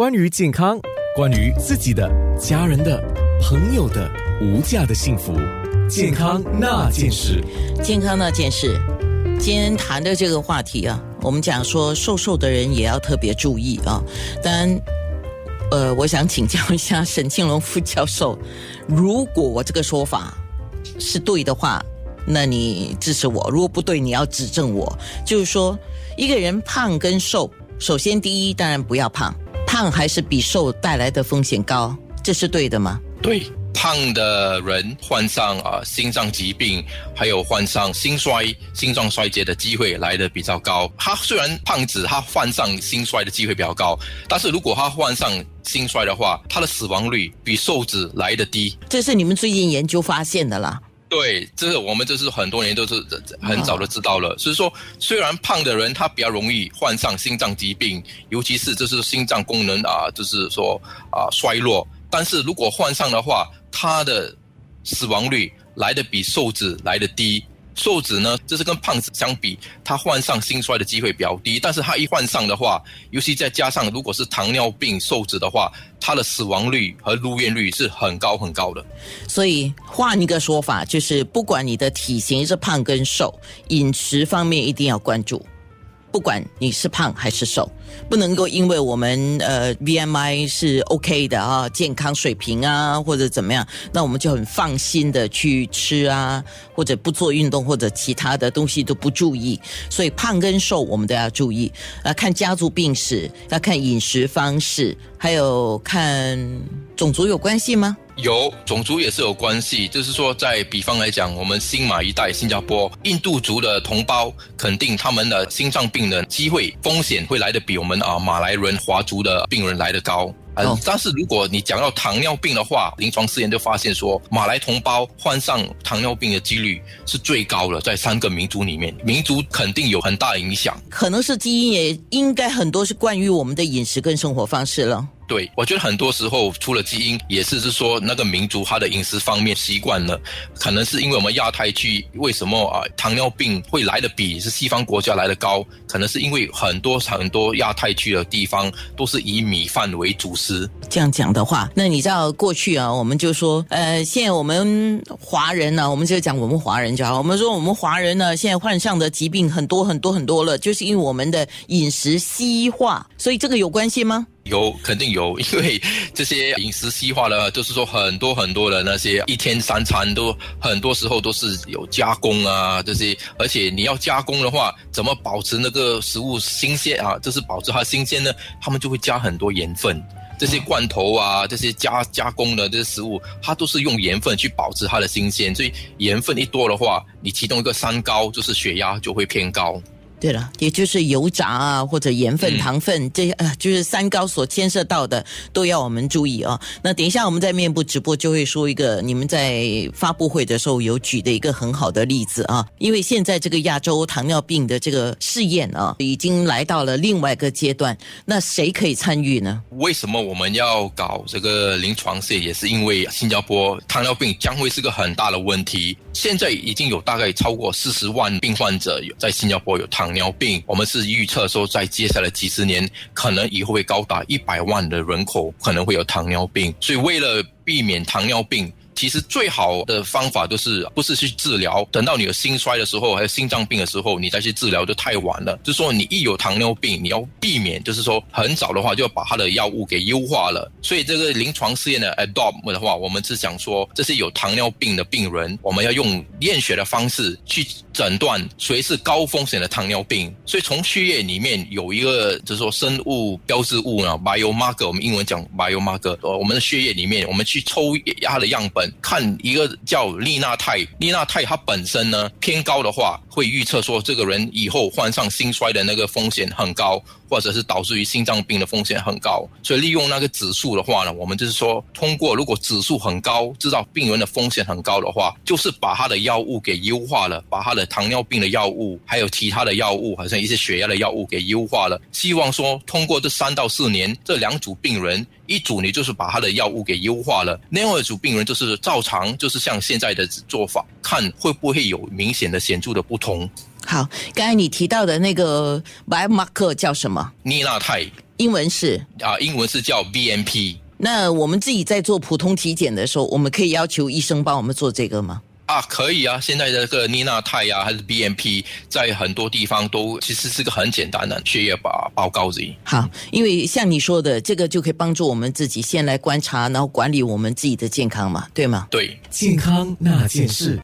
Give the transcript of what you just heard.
关于健康，关于自己的、家人的、朋友的无价的幸福，健康那件事。健康那件事，今天谈的这个话题啊，我们讲说瘦瘦的人也要特别注意啊。当然，呃，我想请教一下沈庆龙副教授，如果我这个说法是对的话，那你支持我；如果不对，你要指正我。就是说，一个人胖跟瘦，首先第一，当然不要胖，胖还是比瘦带来的风险高，这是对的吗？对，胖的人患上啊心脏疾病，还有患上心衰、心脏衰竭的机会来的比较高。他虽然胖子，他患上心衰的机会比较高，但是如果他患上心衰的话，他的死亡率比瘦子来的低。这是你们最近研究发现的啦。对，这是我们这是很多年都是很早就知道了。所以说，虽然胖的人他比较容易患上心脏疾病，尤其是就是心脏功能啊，就是说啊衰弱，但是如果患上的话，他的死亡率来的比瘦子来的低。瘦子呢，就是跟胖子相比，他患上心衰的机会比较低，但是他一患上的话，尤其再加上如果是糖尿病瘦子的话，他的死亡率和入院率是很高很高的。所以换一个说法，就是不管你的体型是胖跟瘦，饮食方面一定要关注。不管你是胖还是瘦，不能够因为我们呃 BMI 是 OK 的啊，健康水平啊或者怎么样，那我们就很放心的去吃啊，或者不做运动或者其他的东西都不注意。所以胖跟瘦我们都要注意，要看家族病史，要看饮食方式，还有看种族有关系吗？有种族也是有关系，就是说，在比方来讲，我们新马一代新加坡印度族的同胞，肯定他们的心脏病人机会风险会来的比我们啊马来人华族的病人来的高。嗯，但是如果你讲到糖尿病的话，临床试验就发现说，马来同胞患上糖尿病的几率是最高的，在三个民族里面，民族肯定有很大影响。可能是基因，也应该很多是关于我们的饮食跟生活方式了。对，我觉得很多时候除了基因，也是是说那个民族他的饮食方面习惯了，可能是因为我们亚太区为什么啊糖尿病会来的比是西方国家来的高，可能是因为很多很多亚太区的地方都是以米饭为主食。这样讲的话，那你知道过去啊，我们就说，呃，现在我们华人呢，我们就讲我们华人就好，我们说我们华人呢，现在患上的疾病很多很多很多了，就是因为我们的饮食西化，所以这个有关系吗？有肯定有，因为这些饮食西化了，就是说很多很多的那些一天三餐都很多时候都是有加工啊，这些，而且你要加工的话，怎么保持那个食物新鲜啊？就是保持它新鲜呢？他们就会加很多盐分，这些罐头啊，这些加加工的这些食物，它都是用盐分去保持它的新鲜，所以盐分一多的话，你其中一个三高就是血压就会偏高。对了，也就是油炸啊，或者盐分、糖分，这些呃，就是三高所牵涉到的，都要我们注意啊。那等一下我们在面部直播就会说一个，你们在发布会的时候有举的一个很好的例子啊。因为现在这个亚洲糖尿病的这个试验啊，已经来到了另外一个阶段，那谁可以参与呢？为什么我们要搞这个临床试验？也是因为新加坡糖尿病将会是个很大的问题。现在已经有大概超过四十万病患者有在新加坡有糖糖尿病，我们是预测说在接下来几十年，可能以后会高达一百万的人口可能会有糖尿病，所以为了避免糖尿病。其实最好的方法就是不是去治疗，等到你有心衰的时候，还有心脏病的时候，你再去治疗就太晚了。就是说，你一有糖尿病，你要避免，就是说很早的话就要把它的药物给优化了。所以这个临床试验的 adopt 的话，我们是想说，这是有糖尿病的病人，我们要用验血的方式去诊断谁是高风险的糖尿病。所以从血液里面有一个就是说生物标志物呢，biomarker，我们英文讲 biomarker，呃，我们的血液里面，我们去抽它的样本。看一个叫利纳肽，利纳肽它本身呢偏高的话，会预测说这个人以后患上心衰的那个风险很高。或者是导致于心脏病的风险很高，所以利用那个指数的话呢，我们就是说，通过如果指数很高，知道病人的风险很高的话，就是把他的药物给优化了，把他的糖尿病的药物，还有其他的药物，好像一些血压的药物给优化了。希望说，通过这三到四年，这两组病人，一组你就是把他的药物给优化了，另外一组病人就是照常，就是像现在的做法，看会不会有明显的显著的不同。好，刚才你提到的那个 biomarker 叫什么？尼纳泰。英文是啊，英文是叫 VMP。那我们自己在做普通体检的时候，我们可以要求医生帮我们做这个吗？啊，可以啊！现在的这个妮娜泰呀，还是 BMP，在很多地方都其实是个很简单的血液报报告而已。好，因为像你说的，这个就可以帮助我们自己先来观察，然后管理我们自己的健康嘛，对吗？对，健康那件事。